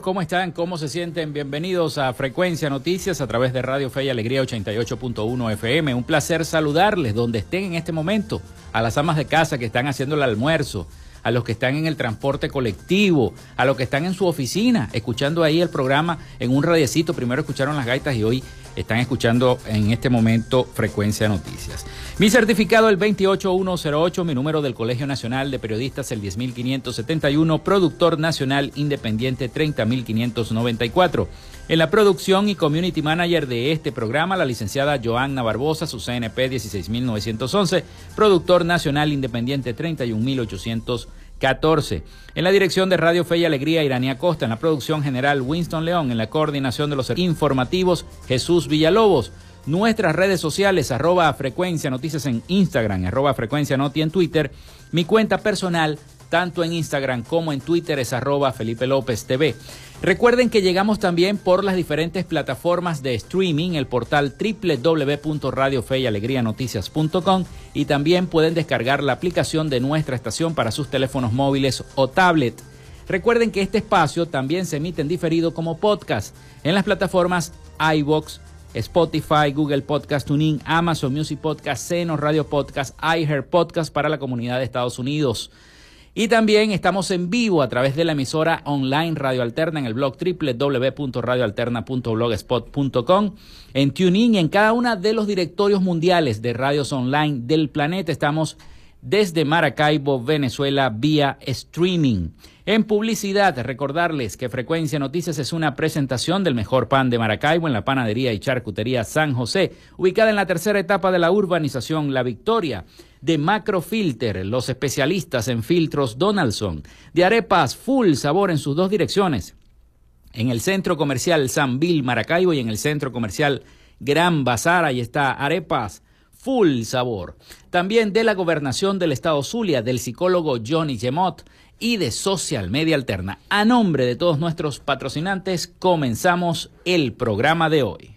¿Cómo están? ¿Cómo se sienten? Bienvenidos a Frecuencia Noticias a través de Radio Fe y Alegría 88.1 FM. Un placer saludarles donde estén en este momento, a las amas de casa que están haciendo el almuerzo, a los que están en el transporte colectivo, a los que están en su oficina, escuchando ahí el programa en un radiecito. Primero escucharon las gaitas y hoy están escuchando en este momento Frecuencia Noticias. Mi certificado el 28108, mi número del Colegio Nacional de Periodistas el 10571, productor nacional independiente 30594. En la producción y community manager de este programa, la licenciada Joanna Barbosa, su CNP 16911, productor nacional independiente 31800 14. En la dirección de Radio Fe y Alegría, Iranía Costa. En la producción general, Winston León. En la coordinación de los informativos, Jesús Villalobos. Nuestras redes sociales, arroba frecuencia noticias en Instagram, arroba frecuencia noti en Twitter. Mi cuenta personal, tanto en Instagram como en Twitter, es arroba Felipe López TV. Recuerden que llegamos también por las diferentes plataformas de streaming, el portal www.radiofeyalegrianoticias.com y también pueden descargar la aplicación de nuestra estación para sus teléfonos móviles o tablet. Recuerden que este espacio también se emite en diferido como podcast en las plataformas iBox, Spotify, Google Podcast Tuning, Amazon Music Podcast, Seno Radio Podcast, iHeart Podcast para la comunidad de Estados Unidos. Y también estamos en vivo a través de la emisora online Radio Alterna en el blog www.radioalterna.blogspot.com, en TuneIn y en cada una de los directorios mundiales de radios online del planeta. Estamos desde Maracaibo, Venezuela, vía streaming. En publicidad, recordarles que Frecuencia Noticias es una presentación del mejor pan de Maracaibo en la panadería y charcutería San José, ubicada en la tercera etapa de la urbanización La Victoria. De Macrofilter, los especialistas en filtros Donaldson. De arepas full sabor en sus dos direcciones. En el centro comercial San Bill Maracaibo y en el centro comercial Gran Bazar, ahí está arepas full sabor. También de la gobernación del estado Zulia, del psicólogo Johnny Gemot y de Social Media Alterna. A nombre de todos nuestros patrocinantes, comenzamos el programa de hoy.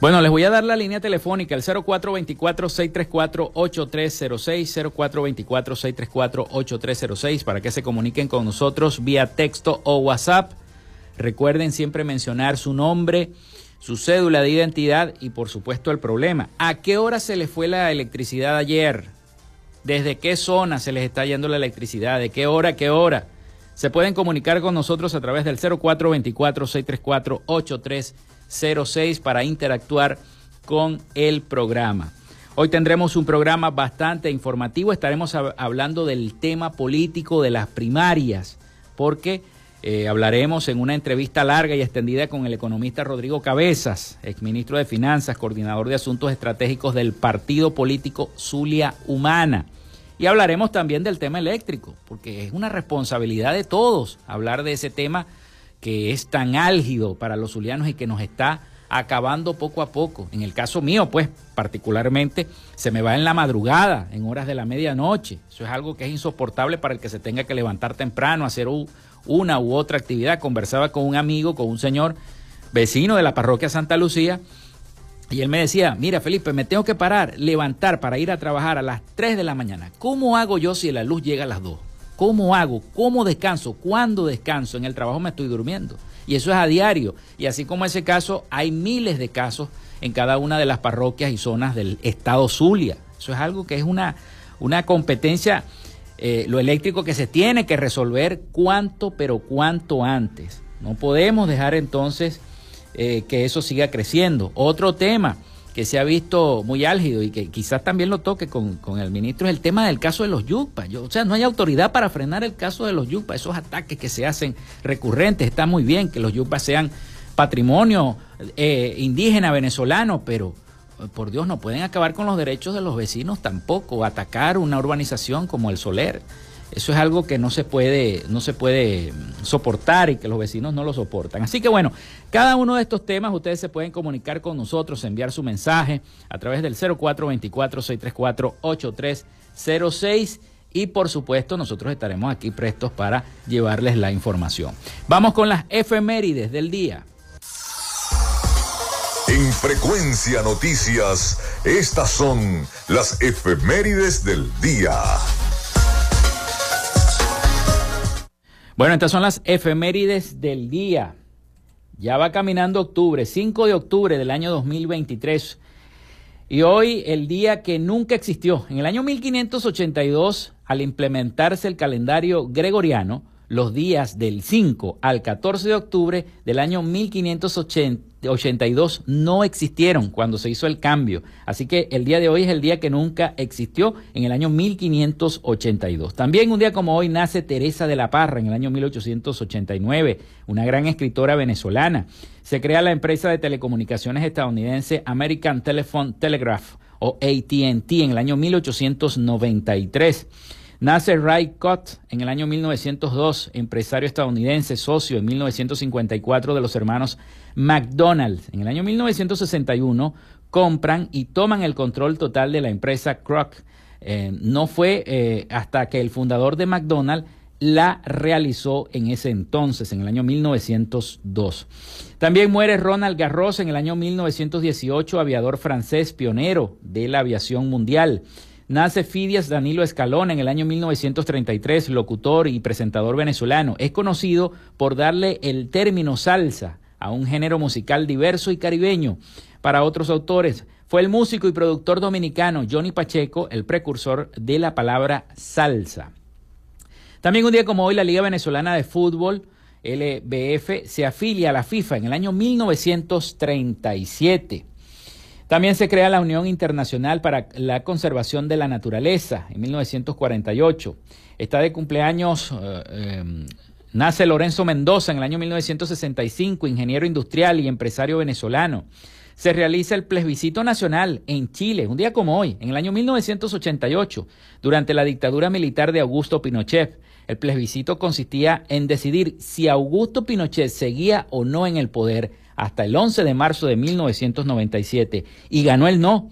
Bueno, les voy a dar la línea telefónica, el 0424-634-8306, 0424-634-8306, para que se comuniquen con nosotros vía texto o WhatsApp. Recuerden siempre mencionar su nombre, su cédula de identidad y por supuesto el problema. ¿A qué hora se les fue la electricidad ayer? ¿Desde qué zona se les está yendo la electricidad? ¿De qué hora, qué hora? Se pueden comunicar con nosotros a través del 0424-634-8306. 06 para interactuar con el programa. Hoy tendremos un programa bastante informativo, estaremos hablando del tema político de las primarias, porque eh, hablaremos en una entrevista larga y extendida con el economista Rodrigo Cabezas, exministro de Finanzas, coordinador de Asuntos Estratégicos del partido político Zulia Humana. Y hablaremos también del tema eléctrico, porque es una responsabilidad de todos hablar de ese tema que es tan álgido para los zulianos y que nos está acabando poco a poco. En el caso mío, pues particularmente, se me va en la madrugada, en horas de la medianoche. Eso es algo que es insoportable para el que se tenga que levantar temprano, hacer una u otra actividad. Conversaba con un amigo, con un señor vecino de la parroquia Santa Lucía, Y él me decía, mira Felipe, me tengo que parar, levantar para ir a trabajar a las 3 de la mañana. ¿Cómo hago yo si la luz llega a las 2? ¿Cómo hago? ¿Cómo descanso? ¿Cuándo descanso? En el trabajo me estoy durmiendo. Y eso es a diario. Y así como ese caso, hay miles de casos en cada una de las parroquias y zonas del estado Zulia. Eso es algo que es una, una competencia, eh, lo eléctrico que se tiene que resolver cuanto, pero cuanto antes. No podemos dejar entonces eh, que eso siga creciendo. Otro tema que se ha visto muy álgido y que quizás también lo toque con, el ministro es el tema del caso de los yucpas. o sea, no hay autoridad para frenar el caso de los yucpas. Esos ataques que se hacen recurrentes, está muy bien que los yucpas sean patrimonio eh, indígena venezolano, pero por Dios, no pueden acabar con los derechos de los vecinos tampoco, atacar una urbanización como el Soler. Eso es algo que no se puede, no se puede soportar y que los vecinos no lo soportan. Así que bueno, cada uno de estos temas ustedes se pueden comunicar con nosotros, enviar su mensaje a través del 0424-634-8306 y por supuesto nosotros estaremos aquí prestos para llevarles la información. Vamos con las efemérides del día. En Frecuencia Noticias, estas son las efemérides del día. Bueno, estas son las efemérides del día. Ya va caminando octubre, 5 de octubre del año 2023. Y hoy el día que nunca existió. En el año 1582, al implementarse el calendario gregoriano, los días del 5 al 14 de octubre del año 1580 82 no existieron cuando se hizo el cambio. Así que el día de hoy es el día que nunca existió en el año 1582. También un día como hoy nace Teresa de la Parra en el año 1889, una gran escritora venezolana. Se crea la empresa de telecomunicaciones estadounidense American Telephone Telegraph o ATT en el año 1893. Nace Ray Cott en el año 1902, empresario estadounidense, socio en 1954 de los hermanos McDonald's. En el año 1961 compran y toman el control total de la empresa Kroc. Eh, no fue eh, hasta que el fundador de McDonald's la realizó en ese entonces, en el año 1902. También muere Ronald Garros en el año 1918, aviador francés pionero de la aviación mundial. Nace Fidias Danilo Escalón en el año 1933, locutor y presentador venezolano. Es conocido por darle el término salsa a un género musical diverso y caribeño. Para otros autores, fue el músico y productor dominicano Johnny Pacheco el precursor de la palabra salsa. También un día como hoy, la Liga Venezolana de Fútbol, LBF, se afilia a la FIFA en el año 1937. También se crea la Unión Internacional para la Conservación de la Naturaleza en 1948. Está de cumpleaños, eh, em, nace Lorenzo Mendoza en el año 1965, ingeniero industrial y empresario venezolano. Se realiza el plebiscito nacional en Chile, un día como hoy, en el año 1988, durante la dictadura militar de Augusto Pinochet. El plebiscito consistía en decidir si Augusto Pinochet seguía o no en el poder hasta el 11 de marzo de 1997 y ganó el no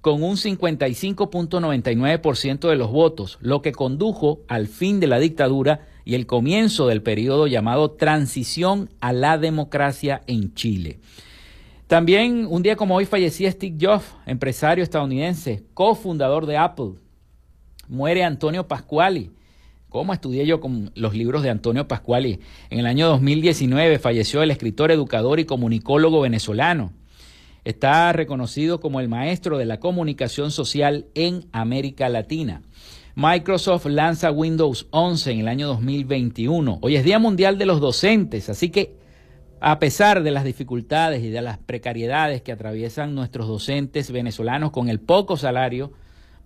con un 55.99% de los votos, lo que condujo al fin de la dictadura y el comienzo del periodo llamado transición a la democracia en Chile. También un día como hoy fallecía Steve Jobs, empresario estadounidense, cofundador de Apple. Muere Antonio Pasquali, ¿Cómo estudié yo con los libros de Antonio Pascuali? En el año 2019 falleció el escritor, educador y comunicólogo venezolano. Está reconocido como el maestro de la comunicación social en América Latina. Microsoft lanza Windows 11 en el año 2021. Hoy es Día Mundial de los Docentes, así que a pesar de las dificultades y de las precariedades que atraviesan nuestros docentes venezolanos con el poco salario,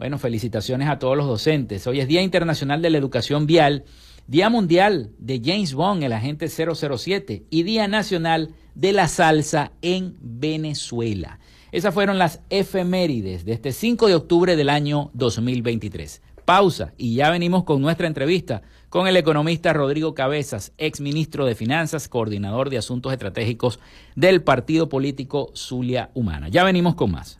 bueno, felicitaciones a todos los docentes. Hoy es Día Internacional de la Educación Vial, Día Mundial de James Bond, el agente 007, y Día Nacional de la Salsa en Venezuela. Esas fueron las efemérides de este 5 de octubre del año 2023. Pausa y ya venimos con nuestra entrevista con el economista Rodrigo Cabezas, ex ministro de Finanzas, coordinador de Asuntos Estratégicos del Partido Político Zulia Humana. Ya venimos con más.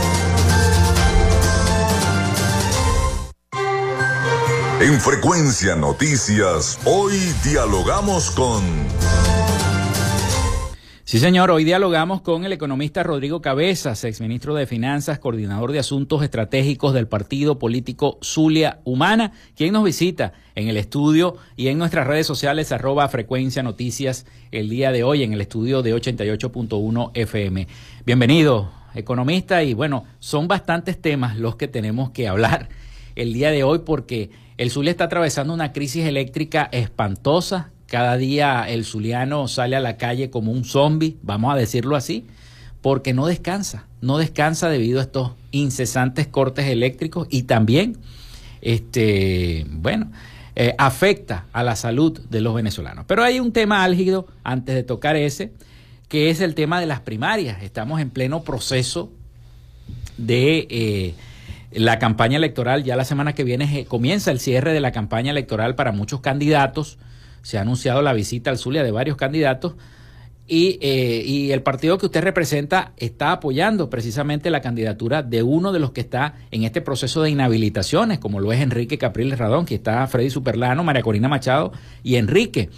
En Frecuencia Noticias, hoy dialogamos con... Sí, señor, hoy dialogamos con el economista Rodrigo Cabezas, exministro de Finanzas, coordinador de Asuntos Estratégicos del Partido Político Zulia Humana, quien nos visita en el estudio y en nuestras redes sociales arroba frecuencia noticias el día de hoy en el estudio de 88.1 FM. Bienvenido, economista, y bueno, son bastantes temas los que tenemos que hablar el día de hoy porque el Zulia está atravesando una crisis eléctrica espantosa. Cada día el zuliano sale a la calle como un zombie, vamos a decirlo así, porque no descansa, no descansa debido a estos incesantes cortes eléctricos y también, este, bueno, eh, afecta a la salud de los venezolanos. Pero hay un tema álgido antes de tocar ese, que es el tema de las primarias. Estamos en pleno proceso de eh, la campaña electoral. Ya la semana que viene eh, comienza el cierre de la campaña electoral para muchos candidatos. Se ha anunciado la visita al Zulia de varios candidatos. Y, eh, y, el partido que usted representa está apoyando precisamente la candidatura de uno de los que está en este proceso de inhabilitaciones, como lo es Enrique Capriles Radón, que está Freddy Superlano, María Corina Machado y Enrique.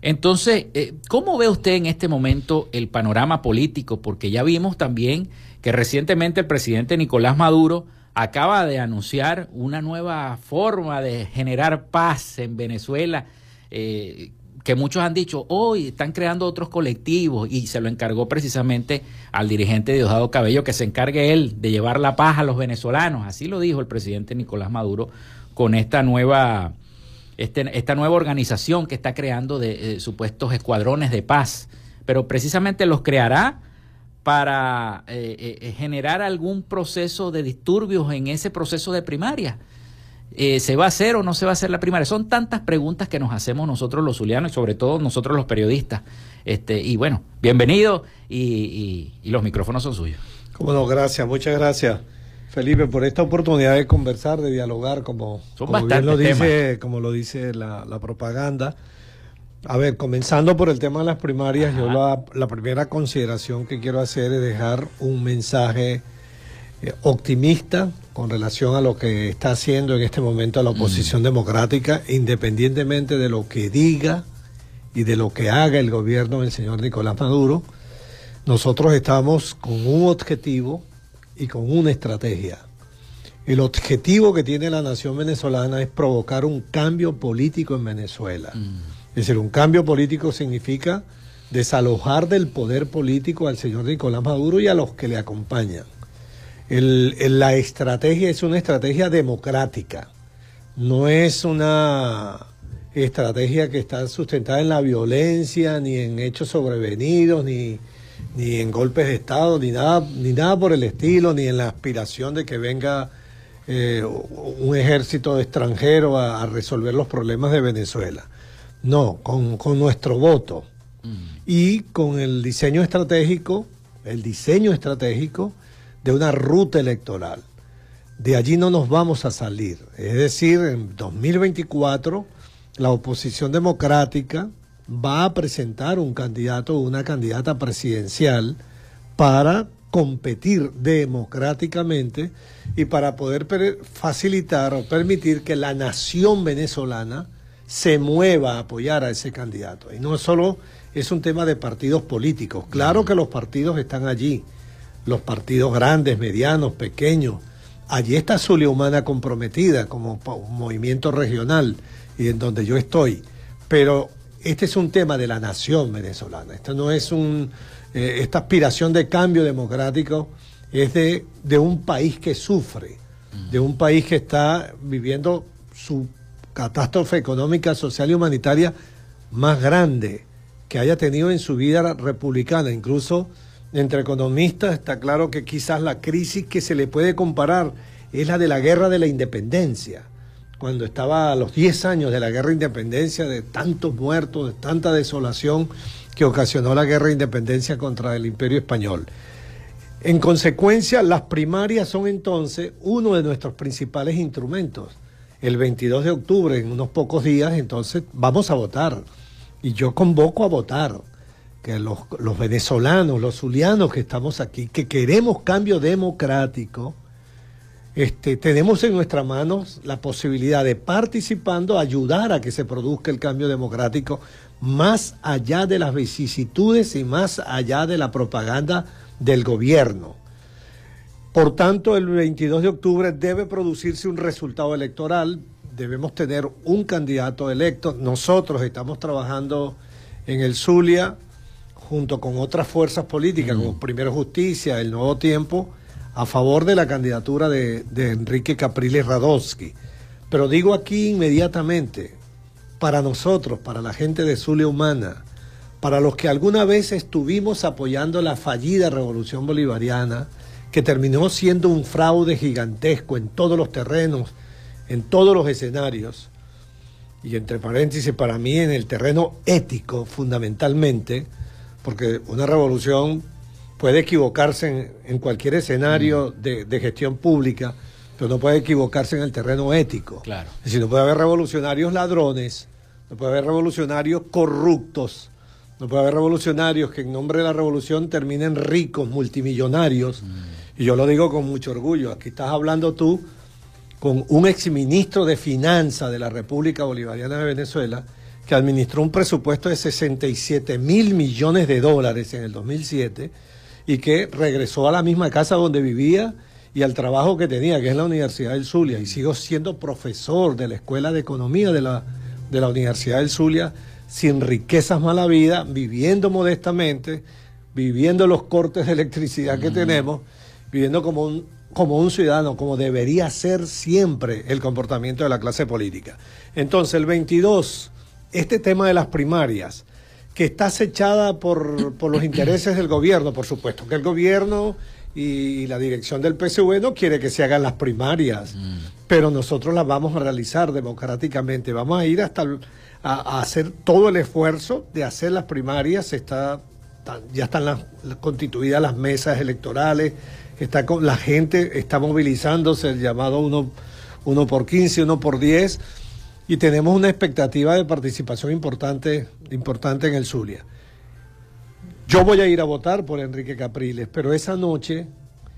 Entonces, eh, ¿cómo ve usted en este momento el panorama político? Porque ya vimos también que recientemente el presidente Nicolás Maduro acaba de anunciar una nueva forma de generar paz en Venezuela, eh, que muchos han dicho, hoy están creando otros colectivos y se lo encargó precisamente al dirigente Diosdado Cabello que se encargue él de llevar la paz a los venezolanos. Así lo dijo el presidente Nicolás Maduro con esta nueva, este, esta nueva organización que está creando de eh, supuestos escuadrones de paz. Pero precisamente los creará para eh, eh, generar algún proceso de disturbios en ese proceso de primaria. Eh, ¿Se va a hacer o no se va a hacer la primaria? Son tantas preguntas que nos hacemos nosotros los zulianos y sobre todo nosotros los periodistas. Este, y bueno, bienvenido y, los micrófonos son suyos. Bueno, gracias, muchas gracias. Felipe, por esta oportunidad de conversar, de dialogar, como, como bien lo dice, como lo dice la, la propaganda. A ver, comenzando por el tema de las primarias, yo la, primera consideración que quiero hacer es dejar un mensaje eh, optimista con relación a lo que está haciendo en este momento la oposición mm. democrática, independientemente de lo que diga y de lo que haga el gobierno del señor Nicolás Maduro. Nosotros estamos con un objetivo y con una estrategia. El objetivo que tiene la nación venezolana es provocar un cambio político en Venezuela. Mm. Es decir, un cambio político significa desalojar del poder político al señor Nicolás Maduro y a los que le acompañan. la estrategia es una estrategia democrática, no es una estrategia que está sustentada en la violencia, ni en hechos sobrevenidos, ni, en golpes de Estado, ni nada, ni nada por el estilo, ni en la aspiración de que venga eh, un ejército extranjero a resolver los problemas de Venezuela. No, con, nuestro voto mm. y con el diseño estratégico, el diseño estratégico de una ruta electoral. De allí no nos vamos a salir. Es decir, en 2024 la oposición democrática va a presentar un candidato o una candidata presidencial para competir democráticamente y para poder facilitar o permitir que la nación venezolana se mueva a apoyar a ese candidato. Y no solo es un tema de partidos políticos. Claro que los partidos están allí, los partidos grandes, medianos, pequeños. Allí está Zulia Humana comprometida como movimiento regional y en donde yo estoy. Pero este es un tema de la nación venezolana. Esto no es un. Eh, esta aspiración de cambio democrático es de, de un país que sufre, de un país que está viviendo su catástrofe económica, social y humanitaria más grande que haya tenido en su vida republicana. Incluso entre economistas está claro que quizás la crisis que se le puede comparar es la de la guerra de la independencia, cuando estaba a los 10 años de la guerra de independencia, de tantos muertos, de tanta desolación que ocasionó la guerra de independencia contra el imperio español. En consecuencia, las primarias son entonces uno de nuestros principales instrumentos el 22 de octubre, en unos pocos días, entonces vamos a votar. Y yo convoco a votar que los, los venezolanos, los zulianos que estamos aquí, que queremos cambio democrático, este, tenemos en nuestras manos la posibilidad de participando, ayudar a que se produzca el cambio democrático más allá de las vicisitudes y más allá de la propaganda del gobierno. Por tanto, el 22 de octubre debe producirse un resultado electoral, debemos tener un candidato electo. Nosotros estamos trabajando en el Zulia junto con otras fuerzas políticas, como Primero Justicia, el Nuevo Tiempo, a favor de la candidatura de, Enrique Capriles Radowski. Pero digo aquí inmediatamente, para nosotros, para la gente de Zulia Humana, para los que alguna vez estuvimos apoyando la fallida revolución bolivariana, que terminó siendo un fraude gigantesco en todos los terrenos, en todos los escenarios, y entre paréntesis, para mí en el terreno ético fundamentalmente, porque una revolución puede equivocarse en, cualquier escenario mm. de, gestión pública, pero no puede equivocarse en el terreno ético. Claro. Es decir, no puede haber revolucionarios ladrones, no puede haber revolucionarios corruptos, no puede haber revolucionarios que en nombre de la revolución terminen ricos, multimillonarios. Mm. Y yo lo digo con mucho orgullo. Aquí estás hablando tú con un exministro de Finanzas de la República Bolivariana de Venezuela que administró un presupuesto de 67 mil millones de dólares en el 2007 y que regresó a la misma casa donde vivía y al trabajo que tenía, que es la Universidad del Zulia, y sigo siendo profesor de la Escuela de Economía de la, de la Universidad del Zulia, sin riquezas mala vida, viviendo modestamente, viviendo los cortes de electricidad que tenemos, viviendo como un, como un ciudadano, como debería ser siempre el comportamiento de la clase política. Entonces, el 22, este tema de las primarias, que está acechada por, por los intereses del gobierno, por supuesto, que el gobierno y la dirección del PSV no quiere que se hagan las primarias, mm. pero nosotros las vamos a realizar democráticamente. Vamos a ir hasta a, hacer todo el esfuerzo de hacer las primarias. Está, ya están las, constituidas las mesas electorales, está con, la gente está movilizándose, el llamado uno, uno por 15, uno por 10 y tenemos una expectativa de participación importante, importante en el Zulia. Yo voy a ir a votar por Enrique Capriles, pero esa noche,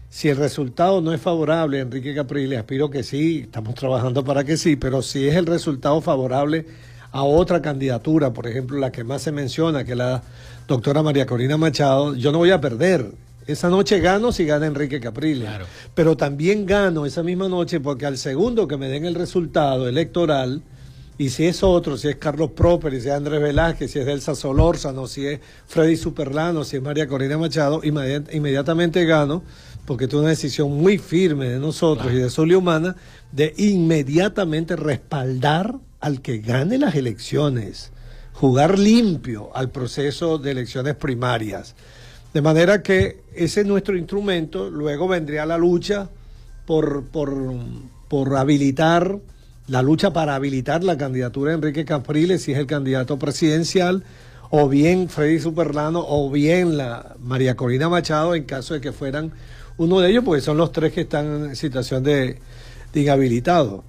si el resultado no es favorable a Enrique Capriles, aspiro que sí, estamos trabajando para que sí, pero si es el resultado favorable a otra candidatura, por ejemplo, la que más se menciona, que la doctora María Corina Machado, yo no voy a perder. Esa noche gano si gana Enrique Capriles. Pero también gano esa misma noche porque al segundo que me den el resultado electoral, y si es otro, si es Carlos Proper, si es Andrés Velázquez, si es Delsa Solórzano, si es Freddy Superlano, si es María Corina Machado, inmediatamente gano, porque es una decisión muy firme de nosotros y de Zulia Humana de inmediatamente respaldar al que gane las elecciones, jugar limpio al proceso de elecciones primarias. De manera que ese es nuestro instrumento, luego vendría la lucha por, por, por habilitar la lucha para habilitar la candidatura de Enrique Capriles si es el candidato presidencial, o bien Freddy Superlano, o bien la María Corina Machado, en caso de que fueran uno de ellos, porque son los tres que están en situación de, inhabilitado.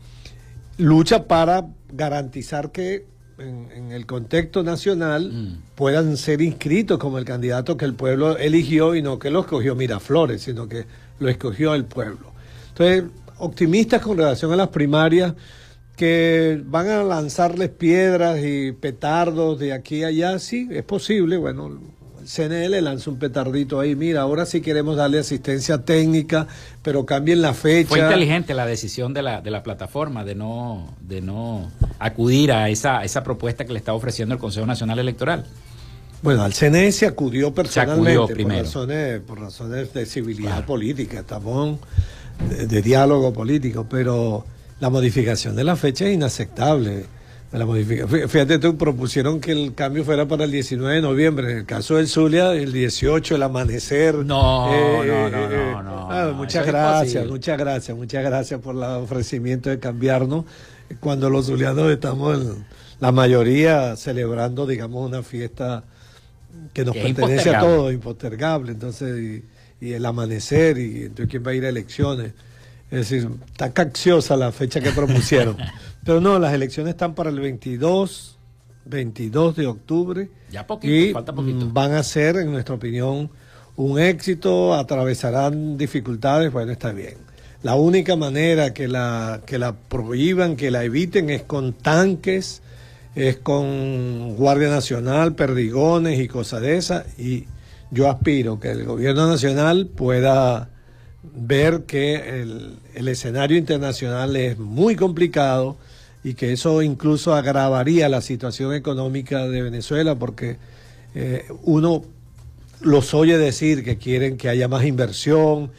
Lucha para garantizar que en, el contexto nacional mm. puedan ser inscritos como el candidato que el pueblo eligió y no que lo escogió Miraflores, sino que lo escogió el pueblo. Entonces, optimistas con relación a las primarias que van a lanzarles piedras y petardos de aquí a allá, sí, es posible. Bueno, CNL lanza un petardito ahí, mira, ahora sí queremos darle asistencia técnica, pero cambien la fecha. Fue inteligente la decisión de la, de la plataforma de no, de no acudir a esa, esa propuesta que le está ofreciendo el Consejo Nacional Electoral. Bueno, al CNE se acudió personalmente por, razones, por razones de civilidad política, estamos de diálogo político, pero la modificación de la fecha es inaceptable. La Fíjate, tú propusieron que el cambio fuera para el 19 de noviembre. En el caso del Zulia, el 18, el amanecer. No, eh, no, no, eh, no, ah, muchas gracias, muchas gracias, muchas gracias por el ofrecimiento de cambiarnos. Cuando los zulianos estamos, la mayoría, celebrando, digamos, una fiesta que nos pertenece a todos, impostergable. Entonces, y, y, el amanecer, y entonces quién va a ir a elecciones. Es decir, está cacciosa la fecha que propusieron. Pero no, las elecciones están para el 22, 22 de octubre. Ya poquito, y falta poquito. Van a ser, en nuestra opinión, un éxito, atravesarán dificultades, bueno, está bien. La única manera que la, que la prohíban, que la eviten, es con tanques, es con Guardia Nacional, perdigones y cosas de esas. Y yo aspiro que el gobierno nacional pueda ver que el, el escenario internacional es muy complicado y que eso incluso agravaría la situación económica de Venezuela porque eh, uno los oye decir que quieren que haya más inversión,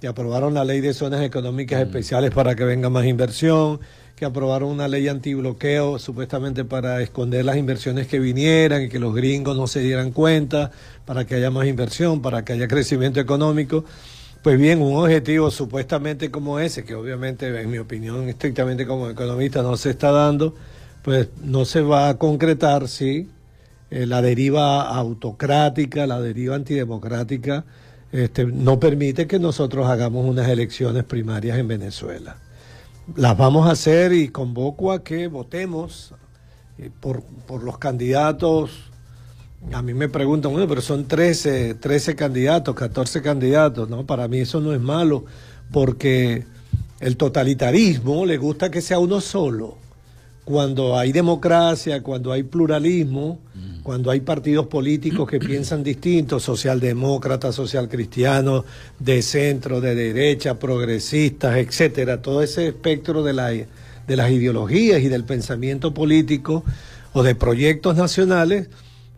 que aprobaron la ley de zonas económicas mm. especiales para que venga más inversión, que aprobaron una ley antibloqueo supuestamente para esconder las inversiones que vinieran y que los gringos no se dieran cuenta, para que haya más inversión, para que haya crecimiento económico. Pues bien, un objetivo supuestamente como ese, que obviamente en mi opinión estrictamente como economista no se está dando, pues no se va a concretar si eh, la deriva autocrática, la deriva antidemocrática, este, no permite que nosotros hagamos unas elecciones primarias en Venezuela. Las vamos a hacer y convoco a que votemos eh, por, por los candidatos a mí me preguntan, bueno, pero son 13, 13 candidatos, 14 candidatos, ¿no? Para mí eso no es malo, porque el totalitarismo le gusta que sea uno solo. Cuando hay democracia, cuando hay pluralismo, mm. cuando hay partidos políticos que piensan distintos, socialdemócratas, socialcristianos, de centro, de derecha, progresistas, etcétera, todo ese espectro de, la, de las ideologías y del pensamiento político o de proyectos nacionales,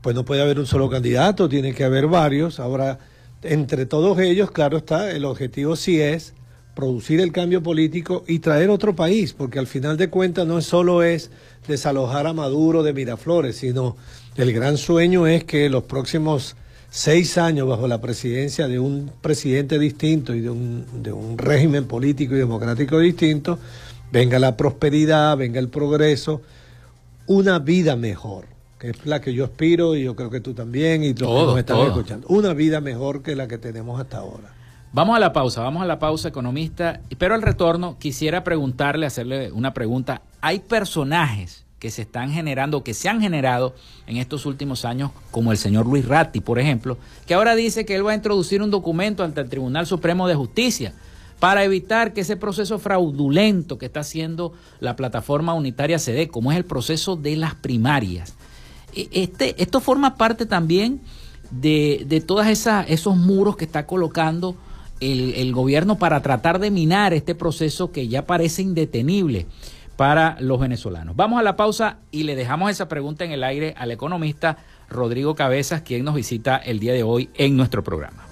pues no puede haber un solo candidato, tiene que haber varios. Ahora, entre todos ellos, claro está, el objetivo sí es producir el cambio político y traer otro país, porque al final de cuentas no solo es desalojar a Maduro de Miraflores, sino el gran sueño es que los próximos seis años bajo la presidencia de un presidente distinto y de un, de un régimen político y democrático distinto, venga la prosperidad, venga el progreso, una vida mejor que es la que yo aspiro y yo creo que tú también y todos nos están escuchando. Una vida mejor que la que tenemos hasta ahora. Vamos a la pausa, vamos a la pausa, economista. Pero al retorno quisiera preguntarle, hacerle una pregunta. ¿Hay personajes que se están generando, que se han generado en estos últimos años, como el señor Luis Ratti, por ejemplo, que ahora dice que él va a introducir un documento ante el Tribunal Supremo de Justicia para evitar que ese proceso fraudulento que está haciendo la plataforma unitaria CD, como es el proceso de las primarias, este, esto forma parte también de, de todos esos muros que está colocando el, gobierno para tratar de minar este proceso que ya parece indetenible para los venezolanos. Vamos a la pausa y le dejamos esa pregunta en el aire al economista Rodrigo Cabezas, quien nos visita el día de hoy en nuestro programa.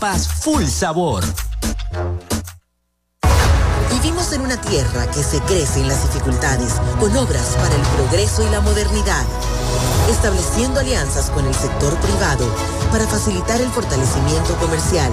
arepas full sabor. Vivimos en una tierra que se crece en las dificultades, con obras para el progreso y la modernidad estableciendo alianzas con el sector privado para facilitar el fortalecimiento comercial,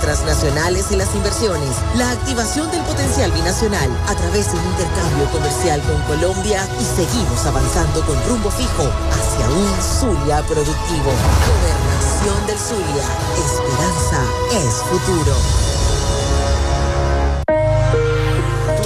transnacionales y las inversiones, la activación del potencial binacional a través de un intercambio comercial con Colombia y seguimos avanzando con rumbo fijo hacia un Zulia productivo. Gobernación del Zulia. Esperanza es futuro.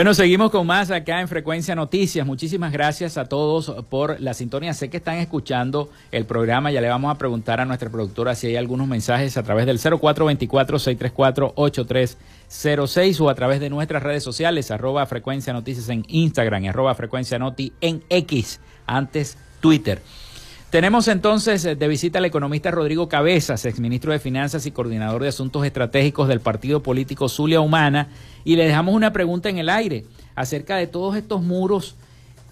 Bueno, seguimos con más acá en Frecuencia Noticias. Muchísimas gracias a todos por la sintonía. Sé que están escuchando el programa. Ya le vamos a preguntar a nuestra productora si hay algunos mensajes a través del 0424-634-8306 o a través de nuestras redes sociales, arroba Frecuencia Noticias en Instagram y arroba Frecuencia Noti en X, antes Twitter. Tenemos entonces de visita al economista Rodrigo Cabezas, exministro de Finanzas y coordinador de Asuntos Estratégicos del partido político Zulia Humana, y le dejamos una pregunta en el aire acerca de todos estos muros,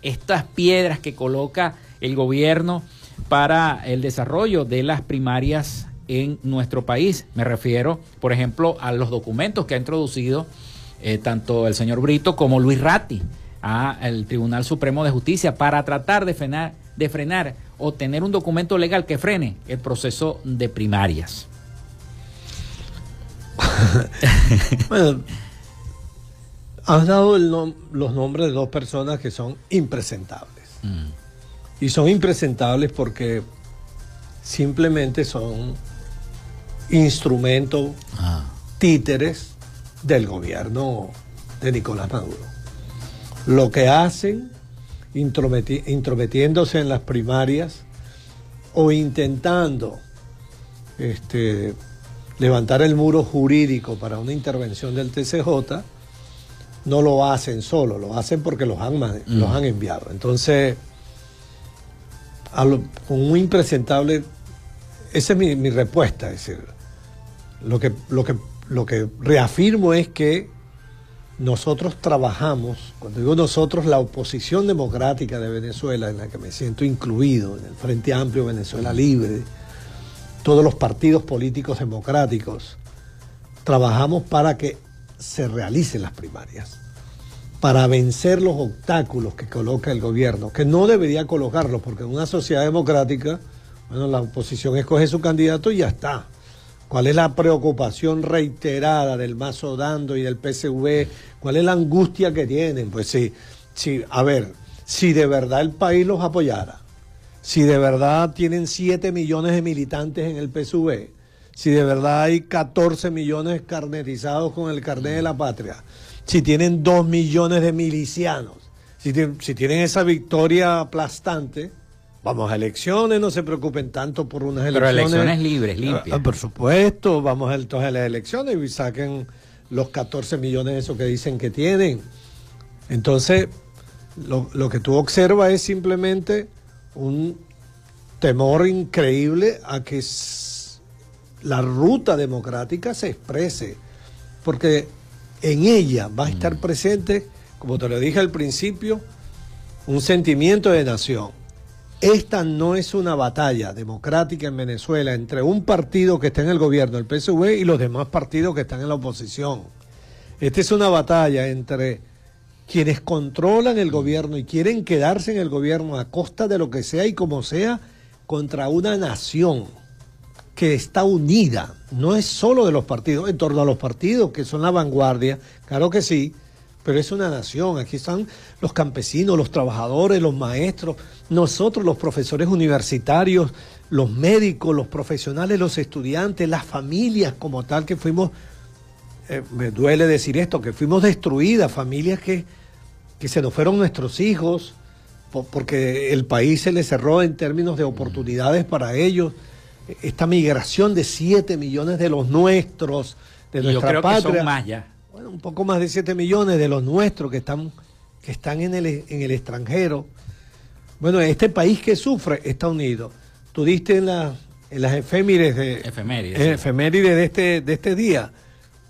estas piedras que coloca el gobierno para el desarrollo de las primarias en nuestro país. Me refiero, por ejemplo, a los documentos que ha introducido eh, tanto el señor Brito como Luis Ratti al Tribunal Supremo de Justicia para tratar de frenar, de frenar o tener un documento legal que frene el proceso de primarias. bueno, has dado los nombres de dos personas que son impresentables. Mm. Y son impresentables porque simplemente son instrumentos, ah. títeres del gobierno de Nicolás Maduro. Lo que hacen intrometiéndose en las primarias o intentando este, levantar el muro jurídico para una intervención del TCJ, no lo hacen solo, lo hacen porque los han, los mm. han enviado. Entonces, con un impresentable, esa es mi, respuesta, es decir, lo que, lo, que, lo que reafirmo es que nosotros trabajamos, cuando digo nosotros, la oposición democrática de Venezuela, en la que me siento incluido, en el Frente Amplio Venezuela Libre, todos los partidos políticos democráticos, trabajamos para que se realicen las primarias, para vencer los obstáculos que coloca el gobierno, que no debería colocarlos, porque en una sociedad democrática, bueno, la oposición escoge su candidato y ya está. ¿Cuál es la preocupación reiterada del Mazo Dando y del PSV? ¿Cuál es la angustia que tienen? Pues sí, sí, a ver, si de verdad el país los apoyara, si de verdad tienen 7 millones de militantes en el PSV, si de verdad hay 14 millones carnetizados con el carnet de la patria, si tienen 2 millones de milicianos, si, si tienen esa victoria aplastante, Vamos a elecciones, no se preocupen tanto por unas elecciones. Pero elecciones libres, limpias. Ah, por supuesto, vamos entonces a las elecciones y saquen los 14 millones de esos que dicen que tienen. Entonces, lo, lo que tú observas es simplemente un temor increíble a que la ruta democrática se exprese, porque en ella va a estar mm. presente, como te lo dije al principio, un sentimiento de nación esta no es una batalla democrática en Venezuela entre un partido que está en el gobierno, el PSV, y los demás partidos que están en la oposición. Esta es una batalla entre quienes controlan el gobierno y quieren quedarse en el gobierno a costa de lo que sea y como sea, contra una nación que está unida. No es solo de los partidos, en torno a los partidos que son la vanguardia, claro que sí, pero es una nación. Aquí están los campesinos, los trabajadores, los maestros, nosotros los profesores universitarios, los médicos, los profesionales, los estudiantes, las familias como tal que fuimos, eh, me duele decir esto, que fuimos destruidas, familias que, que se nos fueron nuestros hijos, porque el país se les cerró en términos de oportunidades para ellos. Esta migración de 7 millones de los nuestros, de nuestra Yo creo Que son más ya bueno, un poco más de 7 millones de los nuestros que están, que están en, el, en el extranjero. Bueno, este país que sufre está unido. Tú diste en, la, en las efemérides de, efemérides, de, este, de este día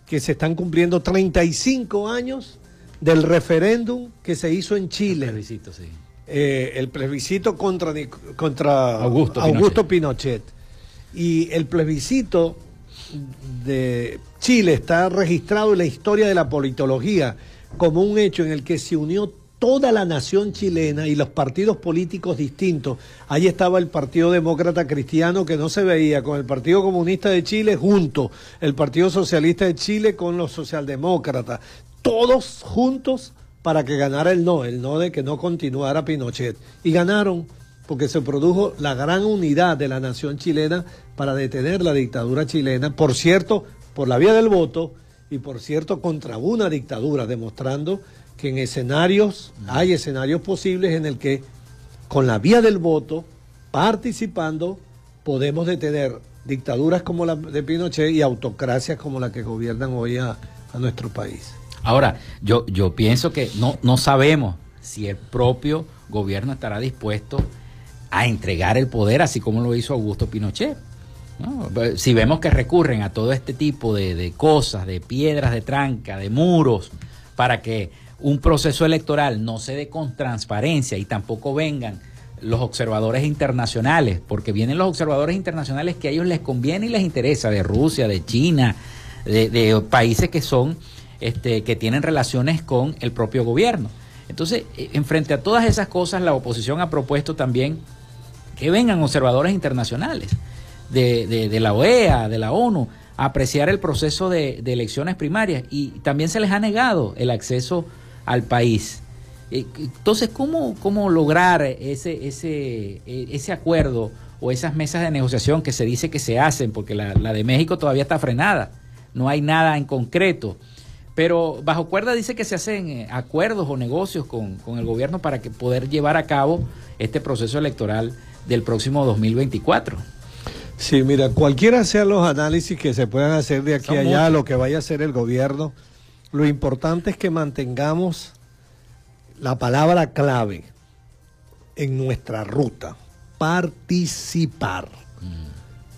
que se están cumpliendo 35 años del referéndum que se hizo en Chile. El plebiscito, sí. Eh, el plebiscito contra, contra Augusto Pinochet. Y el plebiscito de Chile está registrado en la historia de la politología como un hecho en el que se unió toda la nación chilena y los partidos políticos distintos. Ahí estaba el Partido Demócrata Cristiano que no se veía con el Partido Comunista de Chile junto, el Partido Socialista de Chile con los socialdemócratas, todos juntos para que ganara el no, el no de que no continuara Pinochet. Y ganaron porque se produjo la gran unidad de la nación chilena para detener la dictadura chilena, por cierto, por la vía del voto y por cierto contra una dictadura, demostrando que en escenarios, hay escenarios posibles en el que con la vía del voto, participando, podemos detener dictaduras como la de Pinochet y autocracias como la que gobiernan hoy a, nuestro país. Ahora, yo, yo pienso que no, no sabemos si el propio gobierno estará dispuesto a entregar el poder así como lo hizo Augusto Pinochet. Si vemos que recurren a todo este tipo de, cosas, de piedras de tranca, de muros, para que un proceso electoral no se dé con transparencia y tampoco vengan los observadores internacionales, porque vienen los observadores internacionales que a ellos les conviene y les interesa, de Rusia, de China, de, países que son, este, que tienen relaciones con el propio gobierno. Entonces, en frente a todas esas cosas, la oposición ha propuesto también que vengan observadores internacionales de, de, la OEA, de la ONU, apreciar el proceso de, elecciones primarias y también se les ha negado el acceso al país. Eh, entonces, ¿cómo, cómo lograr ese, ese, e, ese acuerdo o esas mesas de negociación que se dice que se hacen? Porque la, la de México todavía está frenada, no hay nada en concreto. Pero bajo cuerda dice que se hacen eh, acuerdos o negocios con, con el gobierno para que poder llevar a cabo este proceso electoral del próximo 2024. Sí, mira, cualquiera sean los análisis que se puedan hacer de aquí a allá, lo que vaya a hacer el gobierno, lo importante es que mantengamos la palabra clave en nuestra ruta. participar.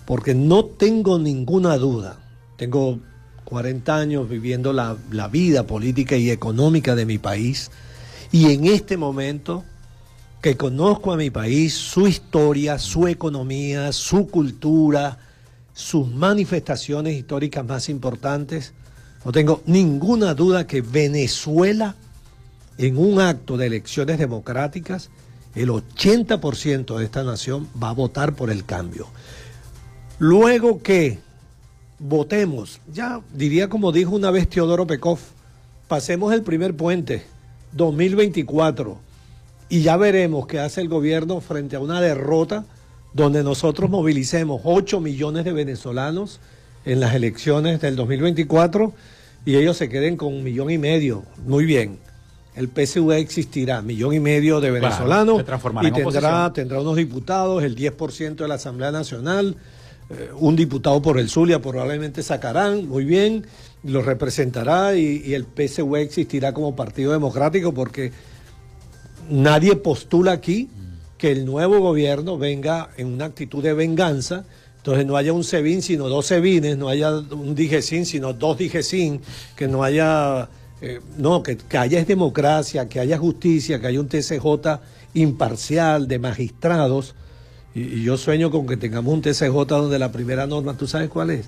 Porque no tengo ninguna duda, tengo 40 años viviendo la, la vida política y económica de mi país y en este momento que conozco a mi país, su historia, su economía, su cultura, sus manifestaciones históricas más importantes, no tengo ninguna duda que Venezuela, en un acto de elecciones democráticas, el 80% de esta nación va a votar por el cambio. Luego que votemos, ya diría como dijo una vez Teodoro Pekov, pasemos el primer puente, 2024, y ya veremos qué hace el gobierno frente a una derrota donde nosotros movilicemos 8 millones de venezolanos en las elecciones del 2024 y ellos se queden con un millón y medio. Muy bien. El PSV existirá, millón y medio de venezolanos y tendrá, tendrá unos diputados, el 10% de la Asamblea Nacional, eh, un diputado por el Zulia probablemente sacarán, muy bien, lo representará y, y el PSV existirá como partido democrático porque nadie postula aquí que el nuevo gobierno venga en una actitud de venganza, entonces no haya un SEBIN sino dos SEBINes, no haya un DIGESIN sino dos DIGESIN, que no haya, eh, no, que, que haya democracia, que haya justicia, que haya un TCJ imparcial de magistrados. Y, yo sueño con que tengamos un TCJ donde la primera norma, ¿tú sabes cuál es?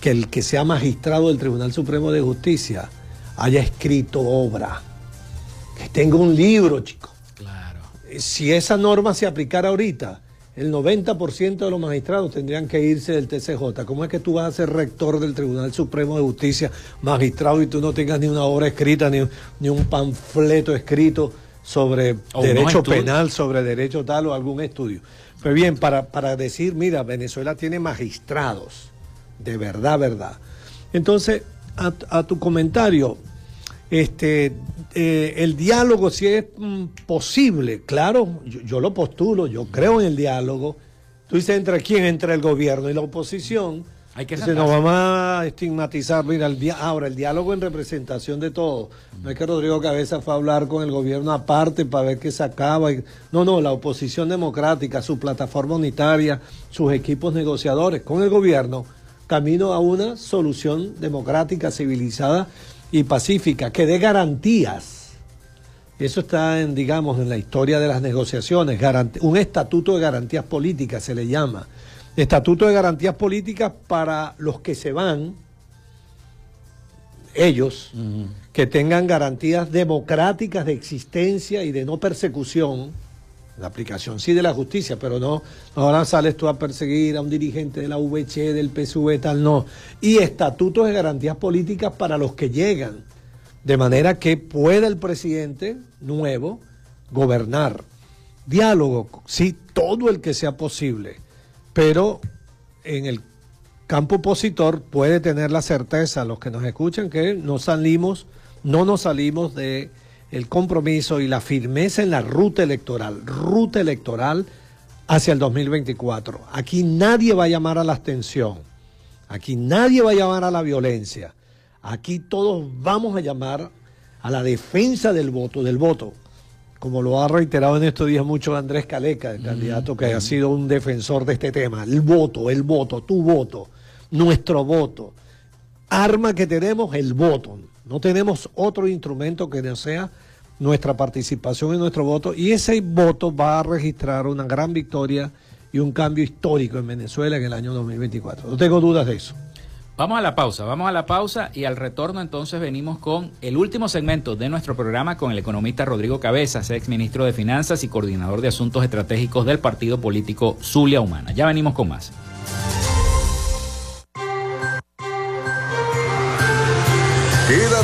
Que el que sea magistrado del Tribunal Supremo de Justicia haya escrito obra, que tenga un libro, chico si esa norma se aplicara ahorita, el 90% de los magistrados tendrían que irse del TCJ. ¿Cómo es que tú vas a ser rector del Tribunal Supremo de Justicia, magistrado, y tú no tengas ni una obra escrita, ni, ni un panfleto escrito sobre derecho penal, sobre derecho tal o algún estudio? Pues bien, para, para decir, mira, Venezuela tiene magistrados, de verdad, verdad. Entonces, a, a tu comentario, este, eh, el diálogo, si es mm, posible, claro, yo, lo postulo, yo creo en el diálogo. Tú dices, ¿entre quién? Entre el gobierno y la oposición. Hay que Se nos vamos a estigmatizar. Mira, el ahora, el diálogo en representación de todos. No es que Rodrigo Cabeza fue a hablar con el gobierno aparte para ver qué sacaba. No, no, la oposición democrática, su plataforma unitaria, sus equipos negociadores con el gobierno, camino a una solución democrática, civilizada y pacífica, que dé garantías. Eso está, en, digamos, en la historia de las negociaciones. un estatuto de garantías políticas se le llama. Estatuto de garantías políticas para los que se van, ellos, que tengan garantías democráticas de existencia y de no persecución. La aplicación sí de la justicia, pero no, ahora sales tú a perseguir a un dirigente de la VC, del PSV, tal, no. Y estatutos de garantías políticas para los que llegan, de manera que pueda el presidente nuevo gobernar. Diálogo, sí, todo el que sea posible, pero en el campo opositor puede tener la certeza, los que nos escuchan, que no salimos, no nos salimos de el compromiso y la firmeza en la ruta electoral, ruta electoral hacia el 2024. Aquí nadie va a llamar a la abstención, aquí nadie va a llamar a la violencia, aquí todos vamos a llamar a la defensa del voto, del voto, como lo ha reiterado en estos días mucho Andrés Caleca, el candidato que ha sido un defensor de este tema, el voto, el voto, tu voto, nuestro voto. Arma que tenemos, el voto. No tenemos otro instrumento que no sea nuestra participación y nuestro voto. Y ese voto va a registrar una gran victoria y un cambio histórico en Venezuela en el año 2024. No tengo dudas de eso. Vamos a la pausa, vamos a la pausa y al retorno entonces venimos con el último segmento de nuestro programa con el economista Rodrigo Cabezas, ex ministro de Finanzas y coordinador de asuntos estratégicos del partido político Zulia Humana. Ya venimos con más.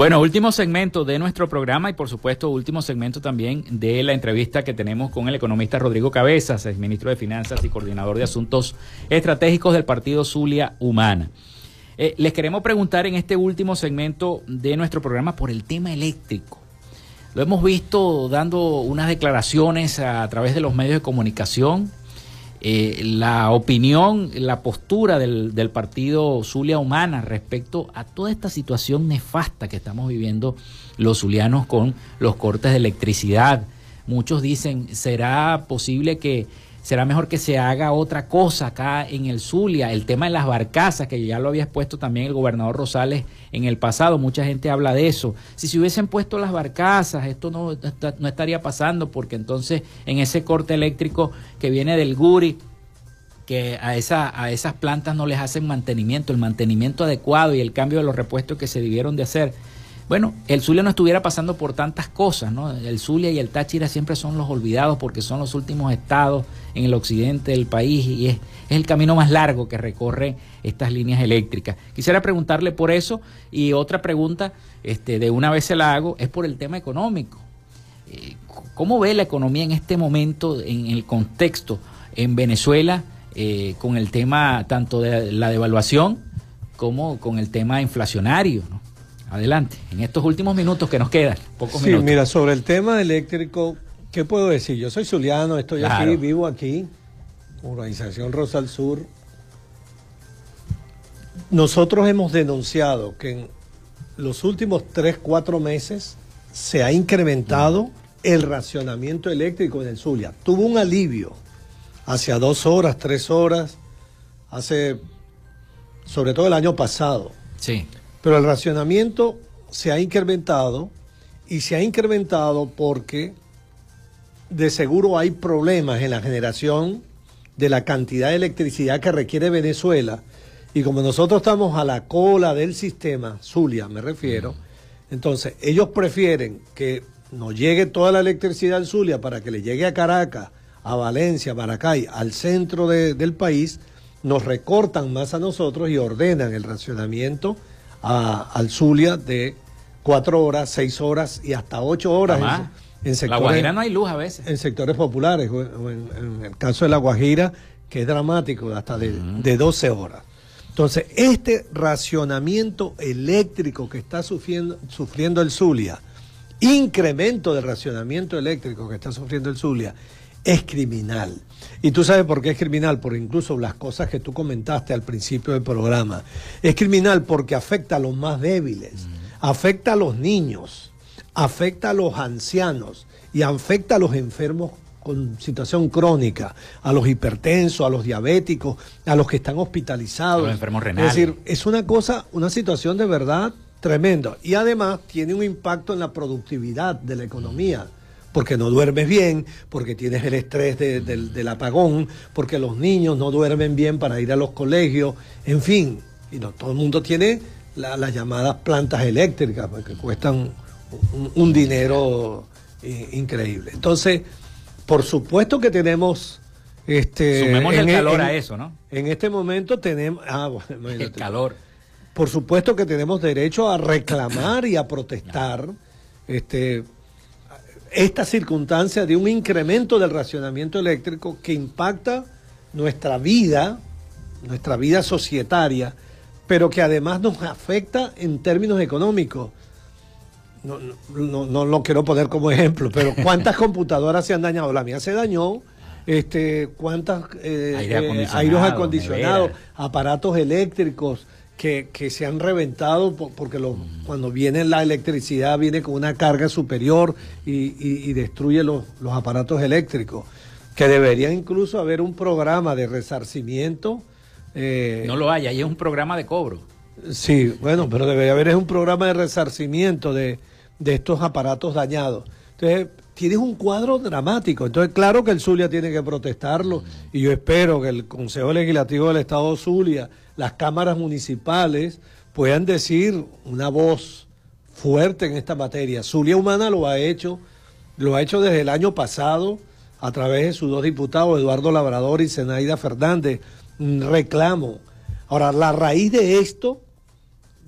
Bueno, último segmento de nuestro programa y por supuesto último segmento también de la entrevista que tenemos con el economista Rodrigo Cabezas, ex ministro de Finanzas y coordinador de Asuntos Estratégicos del Partido Zulia Humana. Eh, les queremos preguntar en este último segmento de nuestro programa por el tema eléctrico. Lo hemos visto dando unas declaraciones a través de los medios de comunicación eh, la opinión, la postura del, del, partido Zulia Humana respecto a toda esta situación nefasta que estamos viviendo los zulianos con los cortes de electricidad. Muchos dicen, ¿será posible que será mejor que se haga otra cosa acá en el Zulia. El tema de las barcazas, que ya lo había expuesto también el gobernador Rosales en el pasado, mucha gente habla de eso. Si se hubiesen puesto las barcazas, esto no, no estaría pasando, porque entonces en ese corte eléctrico que viene del Guri, que a, esa, a esas plantas no les hacen mantenimiento, el mantenimiento adecuado y el cambio de los repuestos que se debieron de hacer bueno, el Zulia no estuviera pasando por tantas cosas, ¿no? El Zulia y el Táchira siempre son los olvidados porque son los últimos estados en el occidente del país y es, el camino más largo que recorre estas líneas eléctricas. Quisiera preguntarle por eso y otra pregunta, este, de una vez se la hago, es por el tema económico. Eh, ¿Cómo ve la economía en este momento, en el contexto en Venezuela, eh, con el tema tanto de la devaluación como con el tema inflacionario? ¿no? Adelante, en estos últimos minutos que nos quedan, pocos sí, mira, sobre el tema eléctrico, ¿qué puedo decir? Yo soy zuliano, estoy aquí, vivo aquí, Organización Rosal Sur. Nosotros hemos denunciado que en los últimos 3, 4 meses se ha incrementado el racionamiento eléctrico en el Zulia. Tuvo un alivio hacia dos horas, tres horas, hace, sobre todo el año pasado. Sí. Pero el racionamiento se ha incrementado y se ha incrementado porque de seguro hay problemas en la generación de la cantidad de electricidad que requiere Venezuela. Y como nosotros estamos a la cola del sistema, Zulia me refiero, entonces ellos prefieren que nos llegue toda la electricidad al Zulia para que le llegue a Caracas, a Valencia, Maracay, al centro del país, nos recortan más a nosotros y ordenan el racionamiento al Zulia de cuatro horas, seis horas y hasta ocho horas. En, sectores, la Guajira no hay luz a veces. En sectores populares, en, el caso de la Guajira, que es dramático, hasta de, de 12 horas. Entonces, este racionamiento eléctrico que está sufriendo, sufriendo el Zulia, incremento del racionamiento eléctrico que está sufriendo el Zulia, es criminal. Y tú sabes por qué es criminal, por incluso las cosas que tú comentaste al principio del programa. Es criminal porque afecta a los más débiles, afecta a los niños, afecta a los ancianos y afecta a los enfermos con situación crónica, a los hipertensos, a los diabéticos, a los que están hospitalizados. A los enfermos renales. Es decir, es una cosa, una situación de verdad tremenda. Y además tiene un impacto en la productividad de la economía porque no duermes bien, porque tienes el estrés del apagón, porque los niños no duermen bien para ir a los colegios, en fin, y no, todo el mundo tiene las llamadas plantas eléctricas, que cuestan un, dinero increíble. Entonces, por supuesto que tenemos... Este, Sumemos el calor a eso, ¿no? En este momento tenemos... Ah, bueno, el calor. Por supuesto que tenemos derecho a reclamar y a protestar. Este, esta circunstancia de un incremento del racionamiento eléctrico que impacta nuestra vida, nuestra vida societaria, pero que además nos afecta en términos económicos. No, no, lo quiero poner como ejemplo, pero ¿cuántas computadoras se han dañado? La mía se dañó. Este, ¿Cuántas eh, aire eh, acondicionados, aparatos eléctricos? Que, se han reventado porque cuando viene la electricidad viene con una carga superior y, destruye los, aparatos eléctricos. Que debería incluso haber un programa de resarcimiento. Eh, no lo hay, ahí es un programa de cobro. Sí, bueno, pero debería haber un programa de resarcimiento de, de estos aparatos dañados. Entonces, tienes un cuadro dramático. Entonces, claro que el Zulia tiene que protestarlo y yo espero que el Consejo Legislativo del Estado Zulia las cámaras municipales puedan decir una voz fuerte en esta materia. Zulia Humana lo ha hecho, lo ha hecho desde el año pasado a través de sus dos diputados, Eduardo Labrador y Zenaida Fernández. Reclamo. Ahora, la raíz de esto,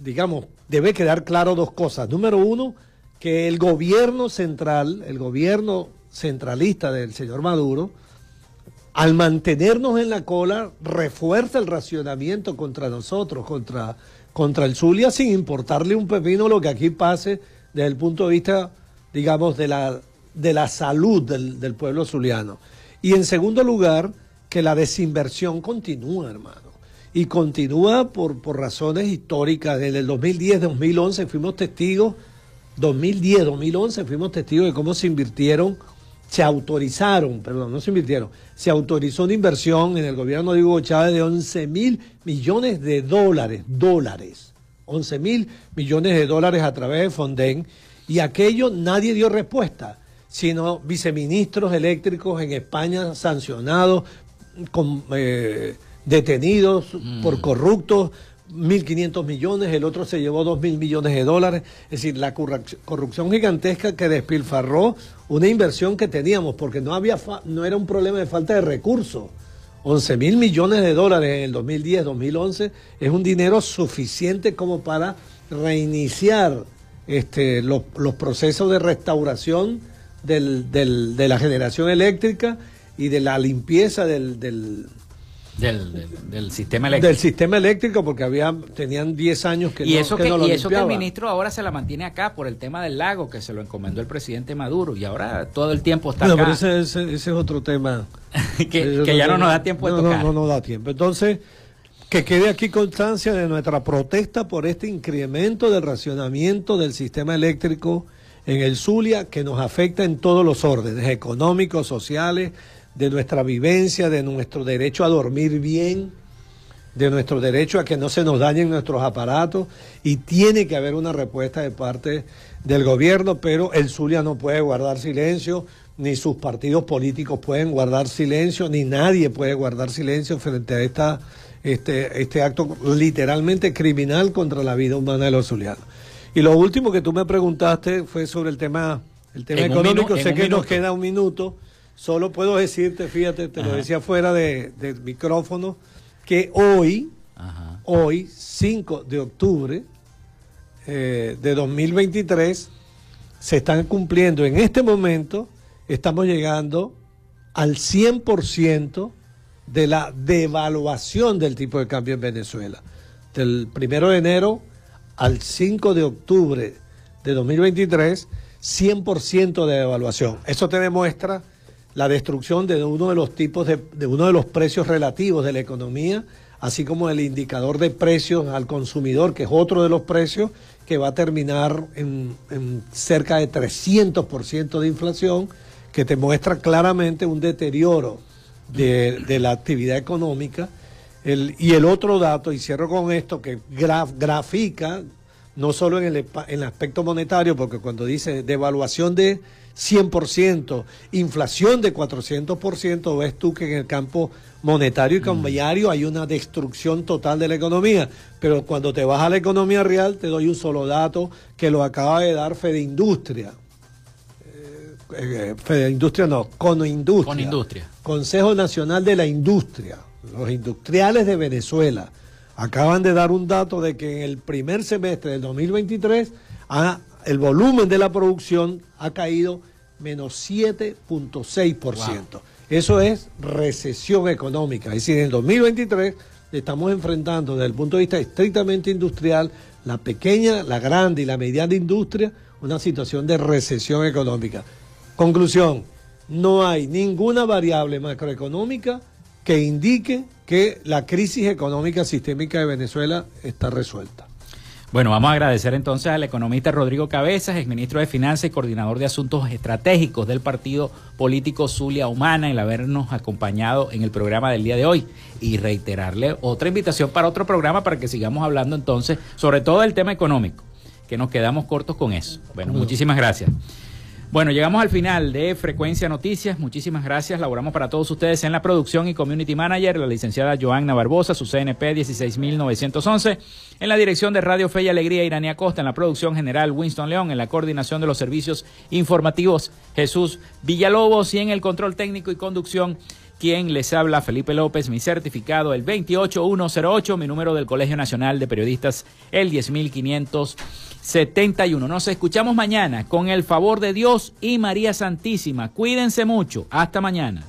digamos, debe quedar claro dos cosas. Número uno, que el gobierno central, el gobierno centralista del señor Maduro, al mantenernos en la cola, refuerza el racionamiento contra nosotros, contra, contra el Zulia, sin importarle un pepino lo que aquí pase desde el punto de vista, digamos, de la, de la salud del, pueblo zuliano. Y en segundo lugar, que la desinversión continúa, hermano. Y continúa por, por razones históricas. Desde el 2010-2011 fuimos testigos 2010, 2011 fuimos testigos de cómo se invirtieron, se autorizaron, perdón, no se invirtieron, se autorizó una inversión en el gobierno de Hugo Chávez de 11 mil millones de dólares, dólares, 11 mil millones de dólares a través de Fonden, y aquello nadie dio respuesta, sino viceministros eléctricos en España sancionados, con, eh, detenidos por mm. corruptos, 1.500 millones, el otro se llevó 2.000 millones de dólares. Es decir, la corrupción gigantesca que despilfarró una inversión que teníamos, porque no, había no era un problema de falta de recursos. 11 mil millones de dólares en el 2010-2011 es un dinero suficiente como para reiniciar este, los, procesos de restauración de la generación eléctrica y de la limpieza del del, del, sistema eléctrico. Del sistema eléctrico, porque había, tenían 10 años que, y eso que, Y eso que el ministro ahora se la mantiene acá por el tema del lago, que se lo encomendó el presidente Maduro, y ahora todo el tiempo está acá. pero ese, ese, es otro tema. que, ya no nos da tiempo de tocar. No, no, no da tiempo. Entonces, que quede aquí constancia de nuestra protesta por este incremento del racionamiento del sistema eléctrico en el Zulia, que nos afecta en todos los órdenes, económicos, sociales, de nuestra vivencia, de nuestro derecho a dormir bien, de nuestro derecho a que no se nos dañen nuestros aparatos y tiene que haber una respuesta de parte del gobierno, pero el Zulia no puede guardar silencio, ni sus partidos políticos pueden guardar silencio, ni nadie puede guardar silencio frente a esta, este, este acto literalmente criminal contra la vida humana de los zulianos. Y lo último que tú me preguntaste fue sobre el tema, el tema económico, sé que nos queda un minuto. Solo puedo decirte, fíjate, te lo decía fuera de, del micrófono, que hoy, hoy, 5 de octubre eh, de 2023, se están cumpliendo en este momento, estamos llegando al 100% de la devaluación del tipo de cambio en Venezuela. Del primero de enero al 5 de octubre de 2023, 100% de devaluación. Eso te demuestra la destrucción de uno de los tipos de, uno de los precios relativos de la economía, así como el indicador de precios al consumidor, que es otro de los precios que va a terminar en, cerca de 300% de inflación, que te muestra claramente un deterioro de, la actividad económica. y el otro dato, y cierro con esto, que grafica no solo en el aspecto monetario, porque cuando dice devaluación de 100%, inflación de 400%, ves tú que en el campo monetario y mm. cambiario hay una destrucción total de la economía. Pero cuando te vas a la economía real, te doy un solo dato que lo acaba de dar Fede Industria. Eh, eh, Fede Industria no, Conoindustria. Con Industria. Consejo Nacional de la Industria. Los industriales de Venezuela acaban de dar un dato de que en el primer semestre del 2023 ha el volumen de la producción ha caído menos 7.6%. Eso es recesión económica. Es decir, en el 2023 estamos enfrentando desde el punto de vista estrictamente industrial, la pequeña, la grande y la mediana industria, una situación de recesión económica. Conclusión, no hay ninguna variable macroeconómica que indique que la crisis económica sistémica de Venezuela está resuelta. Bueno, vamos a agradecer entonces al economista Rodrigo Cabezas, exministro de Finanzas y coordinador de Asuntos Estratégicos del partido político Zulia Humana, el habernos acompañado en el programa del día de hoy y reiterarle otra invitación para otro programa para que sigamos hablando entonces sobre todo el tema económico, que nos quedamos cortos con eso. Bueno, muchísimas gracias. Bueno, llegamos al final de Frecuencia Noticias. Muchísimas gracias. Laboramos para todos ustedes en la producción y community manager, la licenciada Joanna Barbosa, su CNP 16911. En la dirección de Radio Fe y Alegría, Irania Costa. En la producción general, Winston León. En la coordinación de los servicios informativos, Jesús Villalobos. Y en el control técnico y conducción, quien les habla, Felipe López, mi certificado el 28108, mi número del Colegio Nacional de Periodistas el 10571. Nos escuchamos mañana con el favor de Dios y María Santísima. Cuídense mucho. Hasta mañana.